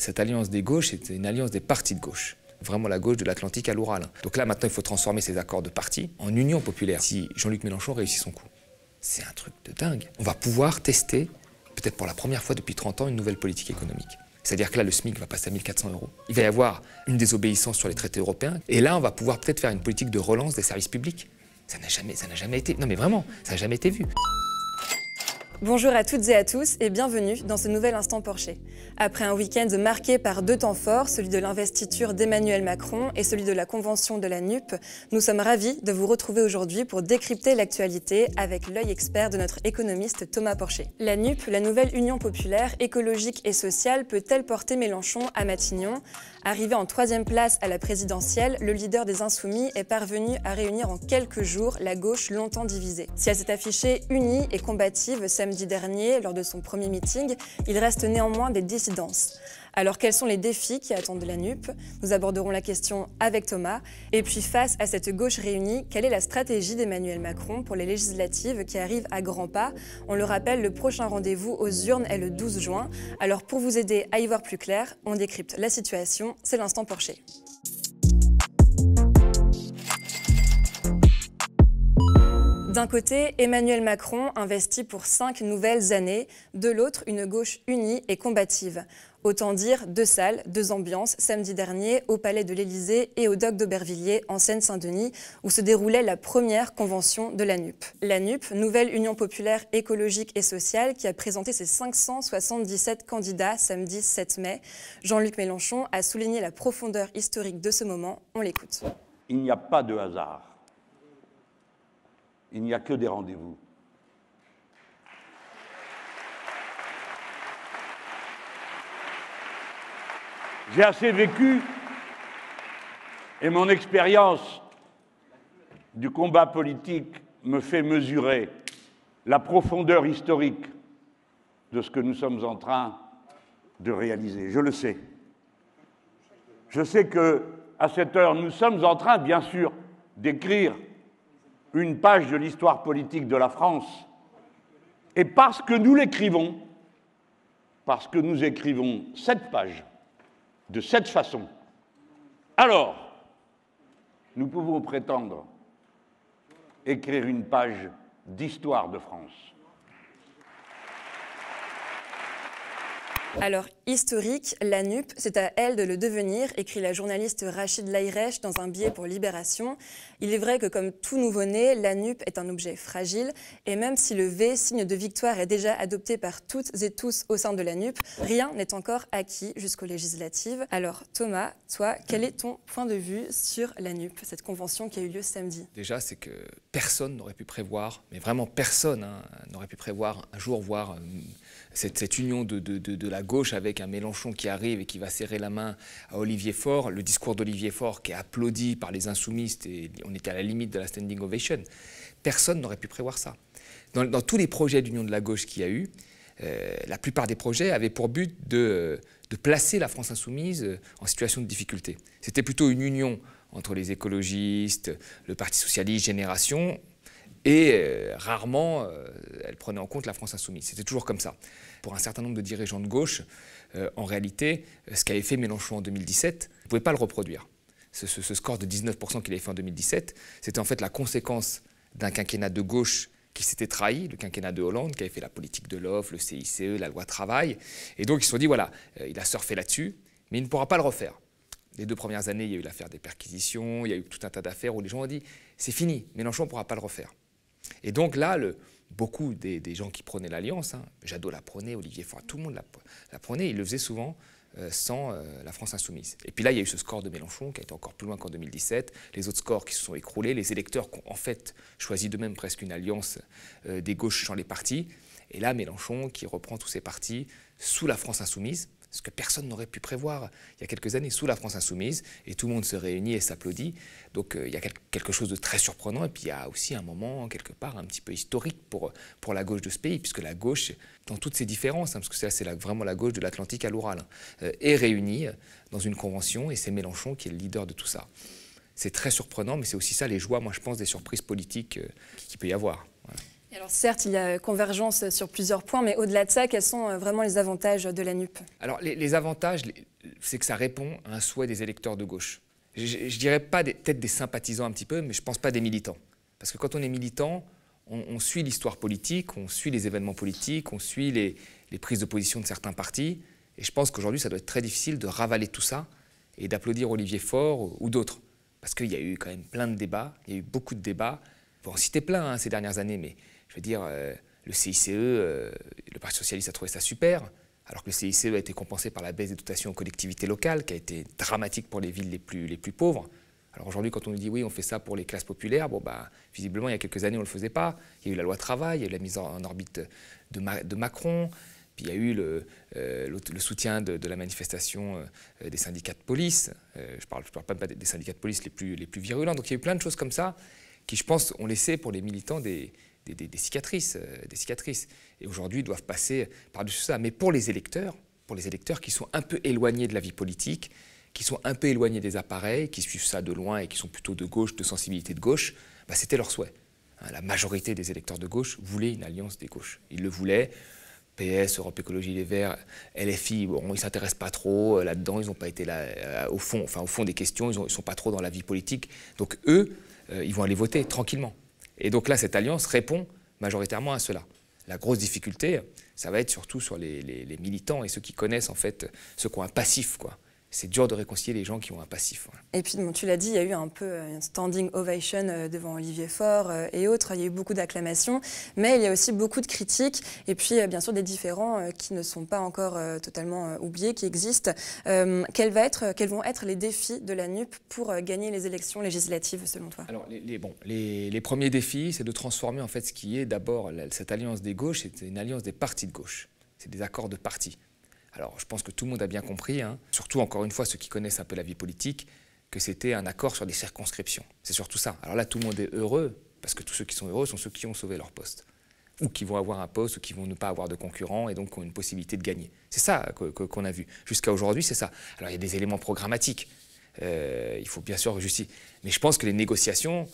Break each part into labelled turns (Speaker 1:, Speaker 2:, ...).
Speaker 1: Cette alliance des gauches est une alliance des partis de gauche vraiment la gauche de l'Atlantique à l'Oural. Donc là, maintenant, il faut transformer ces accords de parti en union populaire. Si Jean-Luc Mélenchon réussit son coup, c'est un truc de dingue. On va pouvoir tester, peut-être pour la première fois depuis 30 ans, une nouvelle politique économique. C'est-à-dire que là, le SMIC va passer à 1400 euros. Il va y avoir une désobéissance sur les traités européens. Et là, on va pouvoir peut-être faire une politique de relance des services publics. Ça n'a jamais, jamais été. Non, mais vraiment, ça n'a jamais été vu.
Speaker 2: Bonjour à toutes et à tous et bienvenue dans ce nouvel Instant Porcher. Après un week-end marqué par deux temps forts, celui de l'investiture d'Emmanuel Macron et celui de la convention de la NUP, nous sommes ravis de vous retrouver aujourd'hui pour décrypter l'actualité avec l'œil expert de notre économiste Thomas Porcher. La NUP, la nouvelle Union populaire écologique et sociale, peut-elle porter Mélenchon à Matignon? Arrivé en troisième place à la présidentielle, le leader des Insoumis est parvenu à réunir en quelques jours la gauche longtemps divisée. Si elle s'est affichée unie et combative samedi dernier lors de son premier meeting, il reste néanmoins des dissidences. Alors quels sont les défis qui attendent la NUP Nous aborderons la question avec Thomas. Et puis face à cette gauche réunie, quelle est la stratégie d'Emmanuel Macron pour les législatives qui arrivent à grands pas? On le rappelle, le prochain rendez-vous aux urnes est le 12 juin. Alors pour vous aider à y voir plus clair, on décrypte la situation. C'est l'instant Porcher. D'un côté, Emmanuel Macron investit pour cinq nouvelles années, de l'autre, une gauche unie et combative. Autant dire deux salles, deux ambiances, samedi dernier au Palais de l'Élysée et au Doc d'Aubervilliers en Seine-Saint-Denis, où se déroulait la première convention de la NUP. La NUP, Nouvelle Union Populaire Écologique et Sociale, qui a présenté ses 577 candidats samedi 7 mai. Jean-Luc Mélenchon a souligné la profondeur historique de ce moment. On l'écoute.
Speaker 3: Il n'y a pas de hasard. Il n'y a que des rendez-vous. J'ai assez vécu et mon expérience du combat politique me fait mesurer la profondeur historique de ce que nous sommes en train de réaliser. Je le sais. Je sais que à cette heure, nous sommes en train, bien sûr, d'écrire une page de l'histoire politique de la France. Et parce que nous l'écrivons, parce que nous écrivons cette page, de cette façon, alors nous pouvons prétendre écrire une page d'histoire de France.
Speaker 2: Alors, historique, la NUP, c'est à elle de le devenir, écrit la journaliste Rachid Laïrech dans un billet pour Libération. Il est vrai que comme tout nouveau-né, la NUP est un objet fragile, et même si le V, signe de victoire, est déjà adopté par toutes et tous au sein de la NUP, rien n'est encore acquis jusqu'aux législatives. Alors, Thomas, toi, quel est ton point de vue sur la NUP, cette convention qui a eu lieu samedi?
Speaker 1: Déjà, c'est que personne n'aurait pu prévoir, mais vraiment personne hein, n'aurait pu prévoir un jour voir... Euh, cette, union de, la gauche avec un Mélenchon qui arrive et qui va serrer la main à Olivier Faure, le discours d'Olivier Faure qui est applaudi par les insoumistes et on était à la limite de la standing ovation. Personne n'aurait pu prévoir ça. Dans, tous les projets d'union de la gauche qu'il y a eu, euh, la plupart des projets avaient pour but de, de placer la France insoumise en situation de difficulté. C'était plutôt une union entre les écologistes, le Parti socialiste, Génération, et euh, rarement, euh, elle prenait en compte la France insoumise. C'était toujours comme ça. Pour un certain nombre de dirigeants de gauche, euh, en réalité, ce qu'avait fait Mélenchon en 2017, vous ne pouvez pas le reproduire. Ce, score de 19% qu'il avait fait en 2017, c'était en fait la conséquence d'un quinquennat de gauche qui s'était trahi, le quinquennat de Hollande, qui avait fait la politique de l'offre, le CICE, la loi travail. Et donc ils se sont dit, voilà, il a surfé là-dessus, mais il ne pourra pas le refaire. Les deux premières années, il y a eu l'affaire des perquisitions, il y a eu tout un tas d'affaires où les gens ont dit, c'est fini, Mélenchon ne pourra pas le refaire. Et donc là, beaucoup des, gens qui prenaient l'Alliance, hein, Jadot la prenait, Olivier Faure, tout le monde la, prenait, il le faisait souvent euh, sans euh, la France insoumise. Et puis là, il y a eu ce score de Mélenchon qui a été encore plus loin qu'en 2017, les autres scores qui se sont écroulés, les électeurs qui ont en fait choisi d'eux-mêmes presque une alliance euh, des gauches sans les partis. Et là, Mélenchon qui reprend tous ces partis sous la France insoumise, ce que personne n'aurait pu prévoir il y a quelques années sous la France insoumise, et tout le monde se réunit et s'applaudit. Donc euh, il y a quelque chose de très surprenant, et puis il y a aussi un moment, quelque part, un petit peu historique pour, pour la gauche de ce pays, puisque la gauche, dans toutes ses différences, hein, parce que c'est c'est vraiment la gauche de l'Atlantique à l'Oural, hein, euh, est réunie dans une convention, et c'est Mélenchon qui est le leader de tout ça. C'est très surprenant, mais c'est aussi ça les joies, moi je pense, des surprises politiques euh, qu'il peut y avoir.
Speaker 2: Alors certes, il y a convergence sur plusieurs points, mais au-delà de ça, quels sont vraiment les avantages de la NUP
Speaker 1: Alors les, avantages, c'est que ça répond à un souhait des électeurs de gauche. Je, je dirais pas peut-être des sympathisants un petit peu, mais je pense pas des militants. Parce que quand on est militant, on, suit l'histoire politique, on suit les événements politiques, on suit les, prises de position de certains partis. Et je pense qu'aujourd'hui, ça doit être très difficile de ravaler tout ça et d'applaudir Olivier Faure ou, d'autres. Parce qu'il y a eu quand même plein de débats, il y a eu beaucoup de débats. Bon, c'était plein hein, ces dernières années, mais je veux dire, euh, le CICE, euh, le Parti Socialiste a trouvé ça super, alors que le CICE a été compensé par la baisse des dotations aux collectivités locales, qui a été dramatique pour les villes les plus, les plus pauvres. Alors aujourd'hui, quand on nous dit oui, on fait ça pour les classes populaires, bon, bah, visiblement, il y a quelques années, on ne le faisait pas. Il y a eu la loi travail, il y a eu la mise en, orbite de, Macron, puis il y a eu le, euh, soutien de, la manifestation des syndicats de police. Je ne parle, parle, pas des syndicats de police les plus, les plus virulents. Donc il y a eu plein de choses comme ça qui, je pense, ont laissé pour les militants des, des, cicatrices. des cicatrices. Et aujourd'hui, doivent passer par-dessus ça. Mais pour les électeurs, pour les électeurs qui sont un peu éloignés de la vie politique, qui sont un peu éloignés des appareils, qui suivent ça de loin et qui sont plutôt de gauche, de sensibilité de gauche, bah, c'était leur souhait. Hein, la majorité des électeurs de gauche voulaient une alliance des gauches. Ils le voulaient. PS, Europe Écologie Les Verts, LFI, bon, ils ne s'intéressent pas trop euh, là-dedans, ils n'ont pas été là euh, au, fond, enfin, au fond des questions, ils ne sont pas trop dans la vie politique. Donc eux, euh, ils vont aller voter tranquillement. Et donc là, cette alliance répond majoritairement à cela. La grosse difficulté, ça va être surtout sur les, militants et ceux qui connaissent en fait, ceux qui un passif. quoi c'est dur de réconcilier les gens qui ont un passif.
Speaker 2: Et puis, tu l'as dit, il y a eu un peu euh, un standing ovation euh, devant Olivier Faure euh, et autres. Il y a eu beaucoup d'acclamations, mais il y a aussi beaucoup de critiques et puis, bien sûr, des différends qui ne sont pas encore totalement oubliés, qui existent. quels, va être, quels vont être les défis de la NUP pour gagner les élections législatives, selon toi?
Speaker 1: Alors, les, bon, les, premiers défis, c'est de transformer en fait ce qui est d'abord cette alliance des gauches, c'est une alliance des partis de gauche. C'est des accords de partis. Alors je pense que tout le monde a bien compris, hein, surtout encore une fois ceux qui connaissent un peu la vie politique, que c'était un accord sur des circonscriptions. C'est surtout ça. Alors là, tout le monde est heureux, parce que tous ceux qui sont heureux sont ceux qui ont sauvé leur poste, ou qui vont avoir un poste, ou qui vont ne pas avoir de concurrents, et donc ont une possibilité de gagner. C'est ça qu'on a vu. Jusqu'à aujourd'hui, c'est ça. Alors il y a des éléments programmatiques. Euh, il faut bien sûr justifier. Mais je pense que les négociations,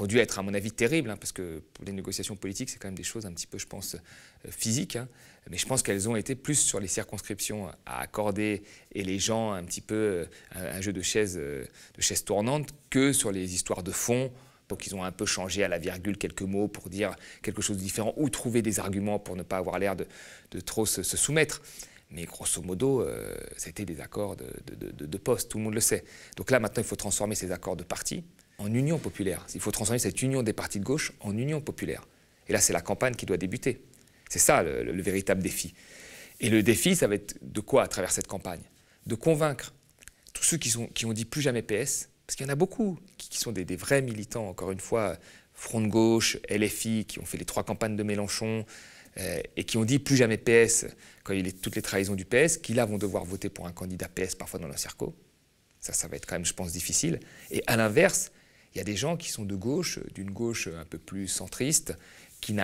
Speaker 1: ont dû être, à mon avis, terribles, hein, parce que pour les négociations politiques, c'est quand même des choses un petit peu, je pense, euh, physiques. Hein. mais je pense qu'elles ont été plus sur les circonscriptions à accorder et les gens un petit peu euh, un, jeu de chaises, euh, de chaises tournantes que sur les histoires de fond. Donc ils ont un peu changé à la virgule quelques mots pour dire quelque chose de différent ou trouver des arguments pour ne pas avoir l'air de, trop se, soumettre. Mais grosso modo, c'était des accords de, de, de, poste, tout le monde le sait. Donc là, maintenant, il faut transformer ces accords de parti en union populaire. Il faut transformer cette union des partis de gauche en union populaire. Et là, c'est la campagne qui doit débuter. C'est ça le, véritable défi. Et le défi, ça va être de quoi à travers cette campagne? De convaincre tous ceux qui, ont dit plus jamais PS, parce qu'il y en a beaucoup qui, sont des, vrais militants, encore une fois, Front de gauche, LFI, qui ont fait les trois campagnes de Mélenchon, euh, et qui ont dit plus jamais PS quand il y a toutes les trahisons du PS, qui là vont devoir voter pour un candidat PS parfois dans leur circo. Ça, ça va être quand même, je pense, difficile. Et à l'inverse, il y a des gens qui sont de gauche, d'une gauche un peu plus centriste, qui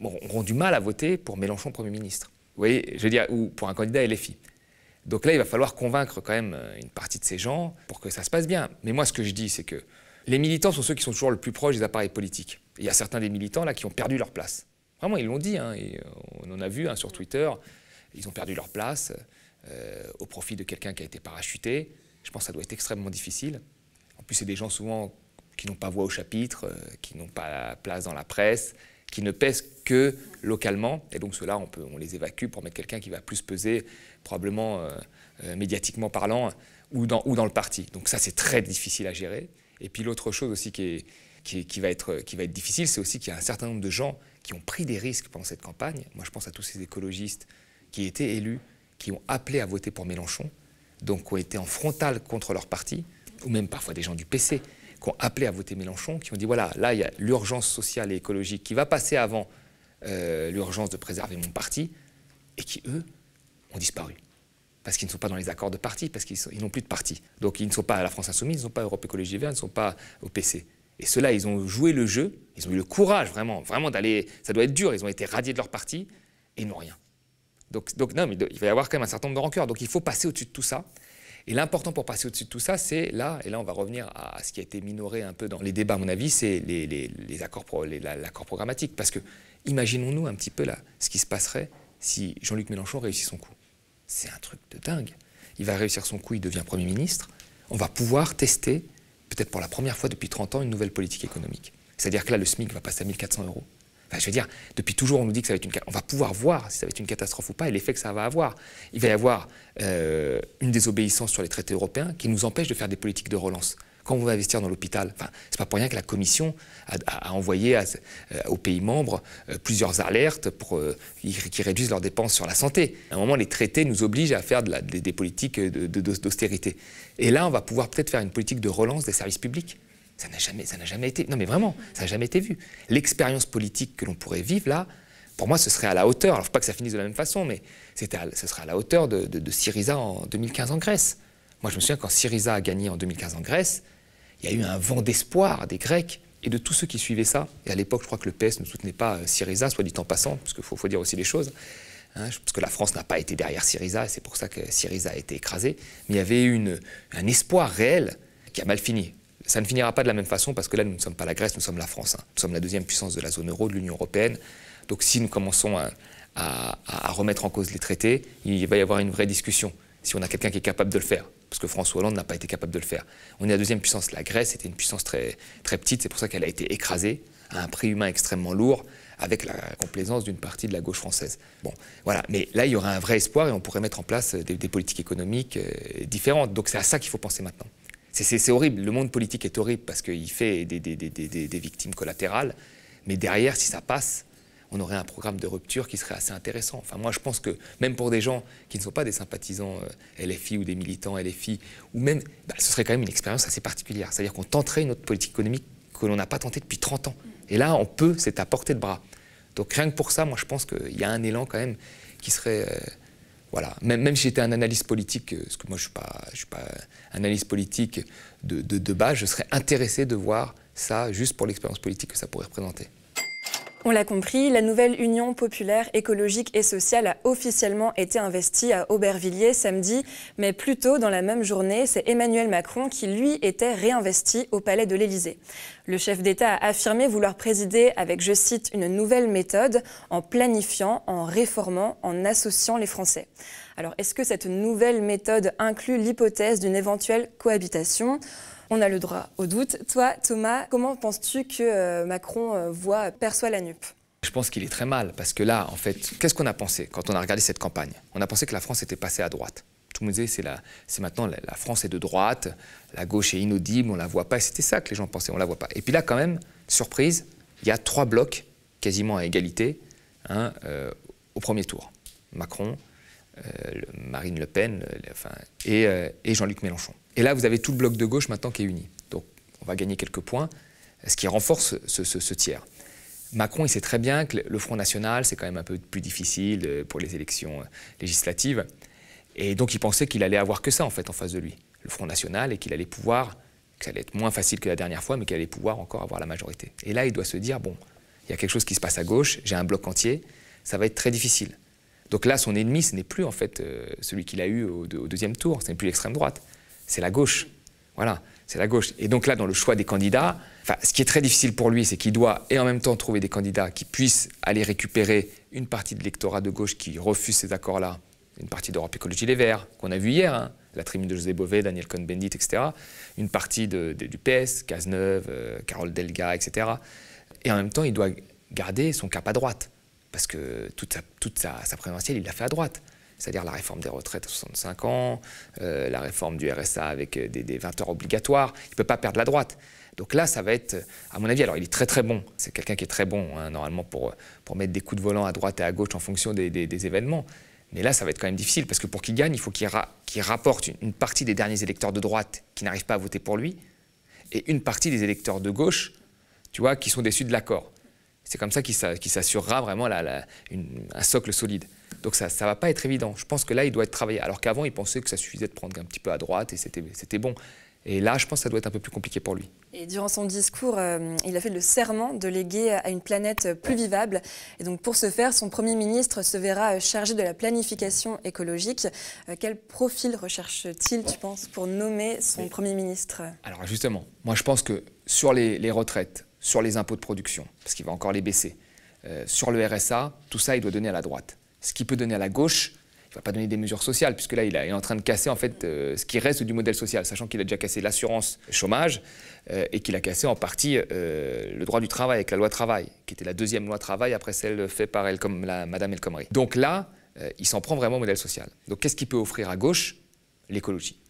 Speaker 1: auront du mal à voter pour Mélenchon Premier ministre. Vous voyez, je veux dire, ou pour un candidat LFI. Donc là, il va falloir convaincre quand même une partie de ces gens pour que ça se passe bien. Mais moi, ce que je dis, c'est que les militants sont ceux qui sont toujours le plus proches des appareils politiques. Il y a certains des militants là qui ont perdu leur place. Vraiment, ils l'ont dit, hein, et on en a vu hein, sur Twitter. Ils ont perdu leur place euh, au profit de quelqu'un qui a été parachuté. Je pense que ça doit être extrêmement difficile. En plus, c'est des gens souvent qui n'ont pas voix au chapitre, euh, qui n'ont pas la place dans la presse, qui ne pèsent que localement. Et donc ceux-là, on, on les évacue pour mettre quelqu'un qui va plus peser, probablement euh, euh, médiatiquement parlant, ou dans, ou dans le parti. Donc ça, c'est très difficile à gérer. Et puis l'autre chose aussi qui, est, qui, va être, qui va être difficile, c'est aussi qu'il y a un certain nombre de gens qui ont pris des risques pendant cette campagne. Moi, je pense à tous ces écologistes qui étaient élus, qui ont appelé à voter pour Mélenchon, donc qui ont été en frontal contre leur parti, ou même parfois des gens du PC, qui ont appelé à voter Mélenchon, qui ont dit voilà, là, il y a l'urgence sociale et écologique qui va passer avant euh, l'urgence de préserver mon parti, et qui, eux, ont disparu. Parce qu'ils ne sont pas dans les accords de parti, parce qu'ils n'ont plus de parti. Donc ils ne sont pas à la France Insoumise, ils ne sont pas à Europe Écologie Vert, ils ne sont pas au PC. Et ceux-là, ils ont joué le jeu, ils ont eu le courage vraiment, vraiment d'aller. Ça doit être dur, ils ont été radiés de leur parti et ils n'ont rien. Donc, donc non, mais il va y avoir quand même un certain nombre de rancœurs. Donc il faut passer au-dessus de tout ça. Et l'important pour passer au-dessus de tout ça, c'est là, et là on va revenir à ce qui a été minoré un peu dans les débats, à mon avis, c'est l'accord programmatique. Parce que imaginons-nous un petit peu là, ce qui se passerait si Jean-Luc Mélenchon réussit son coup. C'est un truc de dingue. Il va réussir son coup, il devient Premier ministre. On va pouvoir tester, peut-être pour la première fois depuis 30 ans, une nouvelle politique économique. C'est-à-dire que là, le SMIC va passer à 1400 euros je veux dire, depuis toujours, on nous dit que ça va être une On va pouvoir voir si ça va être une catastrophe ou pas et l'effet que ça va avoir. Il va y avoir euh, une désobéissance sur les traités européens qui nous empêche de faire des politiques de relance. Quand on veut investir dans l'hôpital, enfin, c'est pas pour rien que la Commission a, envoyé euh, aux pays membres euh, plusieurs alertes pour qui réduisent leurs dépenses sur la santé. À un moment, les traités nous obligent à faire des, politiques d'austérité. Et là, on va pouvoir peut-être faire une politique de relance des services publics. Ça n'a jamais, jamais été. Non, mais vraiment, ça n'a jamais été vu. L'expérience politique que l'on pourrait vivre là, pour moi, ce serait à la hauteur. Alors, faut pas que ça finisse de la même façon, mais ce serait à la hauteur de, Syriza en 2015 en Grèce. Moi, je me souviens quand Syriza a gagné en 2015 en Grèce, il y a eu un vent d'espoir des Grecs et de tous ceux qui suivaient ça. Et à l'époque, je crois que le PS ne soutenait pas euh, Syriza, soit dit en passant, parce qu'il faut, dire aussi les choses. Hein, parce que la France n'a pas été derrière Syriza, et c'est pour ça que Syriza a été écrasé. Mais il y avait une, un espoir réel qui a mal fini. Ça ne finira pas de la même façon parce que là, nous ne sommes pas la Grèce, nous sommes la France. Hein. Nous sommes la deuxième puissance de la zone euro, de l'Union européenne. Donc si nous commençons à, remettre en cause les traités, il va y avoir une vraie discussion. Si on a quelqu'un qui est capable de le faire, parce que François Hollande n'a pas été capable de le faire. On est la deuxième puissance. La Grèce était une puissance très, très petite, c'est pour ça qu'elle a été écrasée à un prix humain extrêmement lourd, avec la complaisance d'une partie de la gauche française. Bon, voilà. Mais là, il y aura un vrai espoir et on pourrait mettre en place des, des politiques économiques euh, différentes. Donc c'est à ça qu'il faut penser maintenant. C'est horrible, le monde politique est horrible parce qu'il fait des, victimes collatérales, mais derrière, si ça passe, on aurait un programme de rupture qui serait assez intéressant. Enfin, moi, je pense que même pour des gens qui ne sont pas des sympathisants euh, LFI ou des militants LFI, ou même, bah, ce serait quand même une expérience assez particulière. C'est-à-dire qu'on tenterait une autre politique économique que l'on n'a pas tenté depuis 30 ans. Et là, on peut, c'est à portée de bras. Donc rien que pour ça, moi, je pense qu'il y a un élan quand même qui serait... Voilà. Même, si j'étais un analyste politique, euh, parce que moi je ne suis, pas analyste politique de, de base, je serais intéressé de voir ça juste pour l'expérience politique que ça pourrait représenter.
Speaker 2: On l'a compris, la nouvelle Union populaire écologique et sociale a officiellement été investie à Aubervilliers samedi, mais plus tôt dans la même journée, c'est Emmanuel Macron qui, lui, était réinvesti au palais de l'Élysée. Le chef d'État a affirmé vouloir présider avec, je cite, une nouvelle méthode en planifiant, en réformant, en associant les Français. Alors, est-ce que cette nouvelle méthode inclut l'hypothèse d'une éventuelle cohabitation? On a le droit au doute. Toi, Thomas, comment penses-tu que euh, Macron euh, voit, perçoit la NUP?
Speaker 1: Je pense qu'il est très mal, parce que là, en fait, qu'est-ce qu'on a pensé quand on a regardé cette campagne? On a pensé que la France était passée à droite. Tout le monde disait, c'est, maintenant, la, France est de droite, la gauche est inaudible, on la voit pas. C'était ça que les gens pensaient, on la voit pas. Et puis là, quand même, surprise, il y a trois blocs quasiment à égalité hein, euh, au premier tour. Macron, Marine Le Pen et Jean-Luc Mélenchon. Et là, vous avez tout le bloc de gauche maintenant qui est uni. Donc, on va gagner quelques points, ce qui renforce ce, tiers. Macron, il sait très bien que le Front National, c'est quand même un peu plus difficile euh, pour les élections euh, législatives. Et donc, il pensait qu'il allait avoir que ça, en fait, en face de lui, le Front National, et qu'il allait pouvoir, que ça allait être moins facile que la dernière fois, mais qu'il allait pouvoir encore avoir la majorité. Et là, il doit se dire, bon, il y a quelque chose qui se passe à gauche, j'ai un bloc entier, ça va être très difficile. Donc là, son ennemi, ce n'est plus, en fait, euh, celui qu'il a eu au, au deuxième tour, ce n'est plus l'extrême droite c'est la gauche. Voilà, c'est la gauche. Et donc là, dans le choix des candidats, ce qui est très difficile pour lui, c'est qu'il doit et en même temps trouver des candidats qui puissent aller récupérer une partie de l'électorat de gauche qui refuse ces accords-là, une partie d'Europe Écologie Les Verts, qu'on a vu hier, hein, la tribune de José Bové, Daniel Cohn-Bendit, etc., une partie du PS, Cazeneuve, euh, Carole Delga, etc. Et en même temps, il doit garder son cap à droite, parce que toute sa, sa présidentielle, il l'a fait à droite c'est-à-dire la réforme des retraites à 65 ans, euh, la réforme du RSA avec euh, des, 20 heures obligatoires. Il ne peut pas perdre la droite. Donc là, ça va être, à mon avis, alors il est très très bon. C'est quelqu'un qui est très bon, hein, normalement, pour, pour mettre des coups de volant à droite et à gauche en fonction des, événements. Mais là, ça va être quand même difficile, parce que pour qu'il gagne, il faut qu'il rapporte une, partie des derniers électeurs de droite qui n'arrivent pas à voter pour lui, et une partie des électeurs de gauche, tu vois, qui sont déçus de l'accord. C'est comme ça qu'il s'assurera vraiment un socle solide. Donc ça ne va pas être évident. Je pense que là, il doit être travaillé. Alors qu'avant, il pensait que ça suffisait de prendre un petit peu à droite et c'était bon. Et là, je pense que ça doit être un peu plus compliqué pour lui.
Speaker 2: Et durant son discours, euh, il a fait le serment de léguer à une planète plus vivable. Et donc pour ce faire, son Premier ministre se verra chargé de la planification écologique. Euh, quel profil recherche-t-il, tu penses, pour nommer son Premier ministre?
Speaker 1: Alors justement, moi je pense que sur les, retraites, sur les impôts de production, parce qu'il va encore les baisser, euh, sur le RSA, tout ça il doit donner à la droite. Ce qu'il peut donner à la gauche, il ne va pas donner des mesures sociales, puisque là, il, est en train de casser en fait euh, ce qui reste du modèle social, sachant qu'il a déjà cassé l'assurance chômage euh, et qu'il a cassé en partie euh, le droit du travail avec la loi travail, qui était la deuxième loi travail après celle faite par elle, comme Madame El Khomri. Donc là, il s'en prend vraiment au modèle social. Donc qu'est-ce qu'il peut offrir à gauche? L'écologie.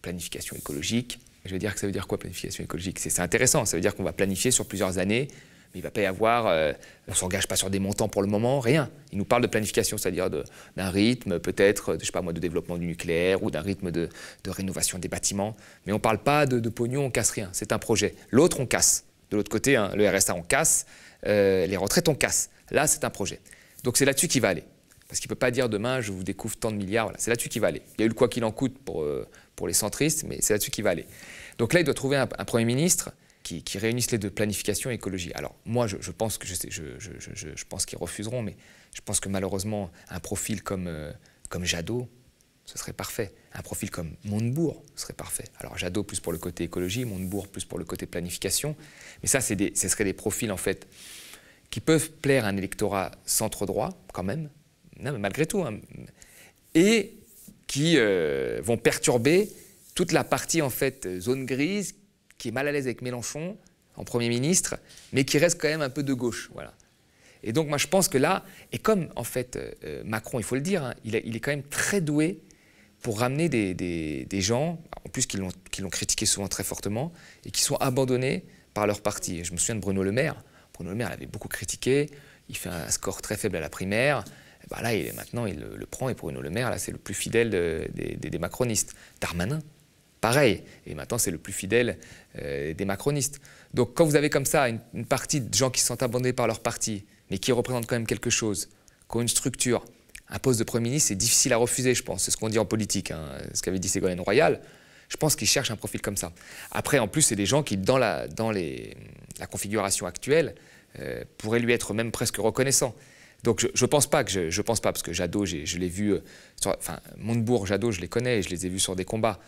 Speaker 1: Planification écologique. Je veux dire que ça veut dire quoi planification écologique? C'est intéressant, ça veut dire qu'on va planifier sur plusieurs années mais il ne va pas y avoir, euh, on ne s'engage pas sur des montants pour le moment, rien. Il nous parle de planification, c'est-à-dire d'un rythme peut-être, je sais pas moi, de développement du nucléaire ou d'un rythme de, rénovation des bâtiments. Mais on ne parle pas de, pognon, on casse rien, c'est un projet. L'autre, on casse. De l'autre côté, hein, le RSA, on casse, euh, les retraites, on casse. Là, c'est un projet. Donc c'est là-dessus qu'il va aller. Parce qu'il ne peut pas dire demain, je vous découvre tant de milliards. C'est là-dessus qu'il va aller. Il y a eu le quoi qu'il en coûte pour, euh, les centristes, mais c'est là-dessus qu'il va aller. Donc là, il doit trouver un Premier ministre qui, réunissent les deux, planification et écologie. Alors moi, je, pense que je, pense qu'ils refuseront, mais je pense que malheureusement, un profil comme, euh, comme Jadot, ce serait parfait. Un profil comme Montebourg serait parfait. Alors Jadot plus pour le côté écologie, Montebourg plus pour le côté planification. Mais ça, des, ce seraient des profils en fait qui peuvent plaire à un électorat centre-droit quand même, non, mais malgré tout, hein. et qui euh, vont perturber toute la partie en fait zone grise qui est mal à l'aise avec Mélenchon en Premier ministre, mais qui reste quand même un peu de gauche. Voilà. Et donc moi je pense que là, et comme en fait euh, Macron, il faut le dire, hein, il, est quand même très doué pour ramener des, gens, en plus qui l'ont critiqué souvent très fortement, et qui sont abandonnés par leur parti. je me souviens de Bruno Le Maire. Bruno Le Maire l'avait beaucoup critiqué, il fait un score très faible à la primaire. Ben là, maintenant, il le, prend, et Bruno Le Maire, là, c'est le plus fidèle des, des macronistes. Darmanin, pareil. Et maintenant, c'est le plus fidèle euh, des macronistes. Donc quand vous avez comme ça une, partie de gens qui sont abandonnés par leur parti, mais qui représentent quand même quelque chose, qui ont une structure, un poste de Premier ministre, c'est difficile à refuser, je pense. C'est ce qu'on dit en politique, hein, ce qu'avait dit Ségolène Royal. Je pense qu'ils cherchent un profil comme ça. Après, en plus, c'est des gens qui, dans la, dans les, la configuration actuelle, euh, pourraient lui être même presque reconnaissants. Donc je ne pense pas que je, pense pas parce que Jadot, je l'ai vu, euh, enfin Montebourg, Jadot, je les connais, je les ai vus sur des combats.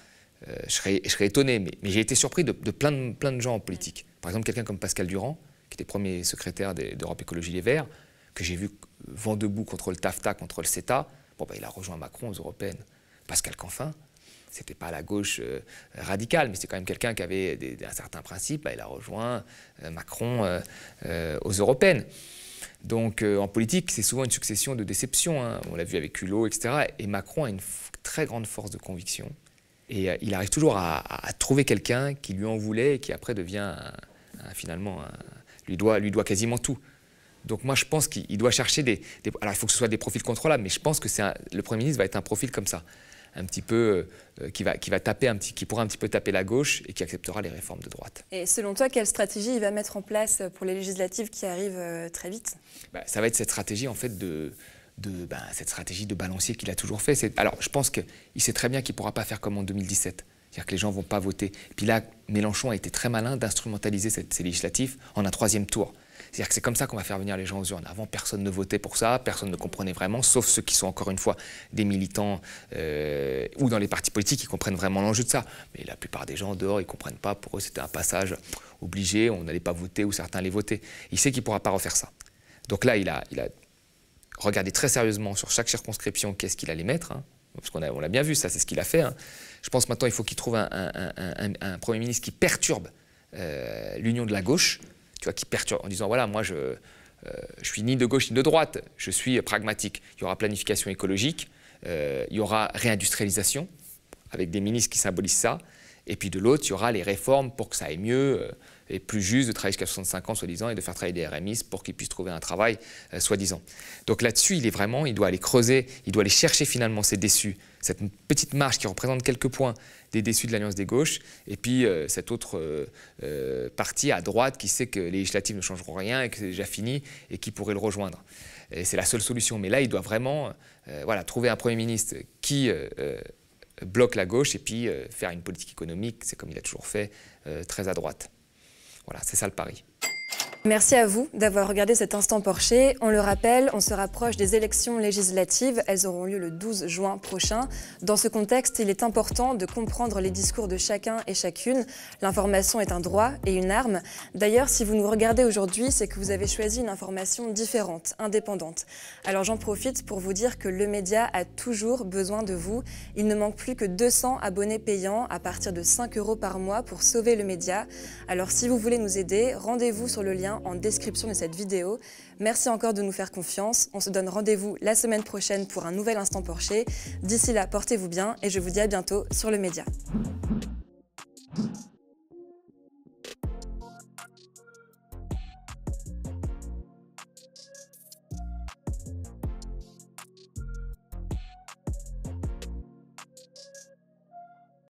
Speaker 1: Euh, je, serais, étonné, mais, j'ai été surpris de, plein, de, gens en politique. Par exemple, quelqu'un comme Pascal Durand, qui était premier secrétaire d'Europe Écologie Les Verts, que j'ai vu vent debout contre le TAFTA, contre le CETA. Bon, bah, il a rejoint Macron aux européennes. Pascal Canfin, c'était pas la gauche euh, radicale, mais c'est quand même quelqu'un qui avait un certain principe. Il a rejoint euh, Macron aux européennes. Donc en politique, c'est souvent une succession de déceptions. Hein. On l'a vu avec Hulot, etc. Et Macron a une très grande force de conviction. Et euh, il arrive toujours à, trouver quelqu'un qui lui en voulait et qui après devient finalement lui doit lui doit quasiment tout. Donc moi je pense qu'il doit chercher des, alors il faut que ce soit des profils contrôlables, mais je pense que c'est le premier ministre va être un profil comme ça, un petit peu euh, qui va qui va taper un petit qui pourra un petit peu taper la gauche et qui acceptera les réformes de droite.
Speaker 2: Et selon toi, quelle stratégie il va mettre en place pour les législatives qui arrivent euh, très vite?
Speaker 1: Bah, Ça va être cette stratégie en fait de de ben, cette stratégie de balancier qu'il a toujours fait. Alors, je pense qu'il sait très bien qu'il ne pourra pas faire comme en 2017. C'est-à-dire que les gens ne vont pas voter. Puis là, Mélenchon a été très malin d'instrumentaliser ces législatives en un troisième tour. C'est-à-dire que c'est comme ça qu'on va faire venir les gens aux urnes. Avant, personne ne votait pour ça, personne ne comprenait vraiment, sauf ceux qui sont encore une fois des militants euh, ou dans les partis politiques qui comprennent vraiment l'enjeu de ça. Mais la plupart des gens dehors, ils ne comprennent pas. Pour eux, c'était un passage obligé, on n'allait pas voter ou certains allaient voter. Il sait qu'il ne pourra pas refaire ça. Donc là, il a, il a regarder très sérieusement sur chaque circonscription qu'est-ce qu'il allait mettre, hein, parce qu'on l'a bien vu, ça c'est ce qu'il a fait. Hein. Je pense maintenant il faut qu'il trouve un, Premier ministre qui perturbe euh, l'union de la gauche, tu vois, qui perturbe en disant voilà, moi je, euh, je suis ni de gauche ni de droite, je suis pragmatique. Il y aura planification écologique, euh, il y aura réindustrialisation, avec des ministres qui symbolisent ça, et puis de l'autre, il y aura les réformes pour que ça aille mieux et plus juste de travailler jusqu'à 65 ans, soi-disant, et de faire travailler des RMI pour qu'ils puissent trouver un travail, euh, soi-disant. Donc là-dessus, il est vraiment, il doit aller creuser, il doit aller chercher finalement ces déçus, cette petite marge qui représente quelques points des déçus de l'Alliance des gauches, et puis euh, cette autre euh, partie à droite qui sait que les législatives ne changeront rien et que c'est déjà fini et qui pourrait le rejoindre. C'est la seule solution. Mais là, il doit vraiment voilà, trouver un Premier ministre qui bloque la gauche et puis faire une politique économique, c'est comme il a toujours fait, très à droite. Voilà, c'est ça le pari.
Speaker 2: Merci à vous d'avoir regardé cet instant Porcher. On le rappelle, on se rapproche des élections législatives. Elles auront lieu le 12 juin prochain. Dans ce contexte, il est important de comprendre les discours de chacun et chacune. L'information est un droit et une arme. D'ailleurs, si vous nous regardez aujourd'hui, c'est que vous avez choisi une information différente, indépendante. Alors j'en profite pour vous dire que le média a toujours besoin de vous. Il ne manque plus que 200 abonnés payants à partir de 5 euros par mois pour sauver le média. Alors si vous voulez nous aider, rendez-vous sur le en description de cette vidéo. Merci encore de nous faire confiance. On se donne rendez-vous la semaine prochaine pour un nouvel Instant Porcher. D'ici là, portez-vous bien et je vous dis à bientôt sur le média.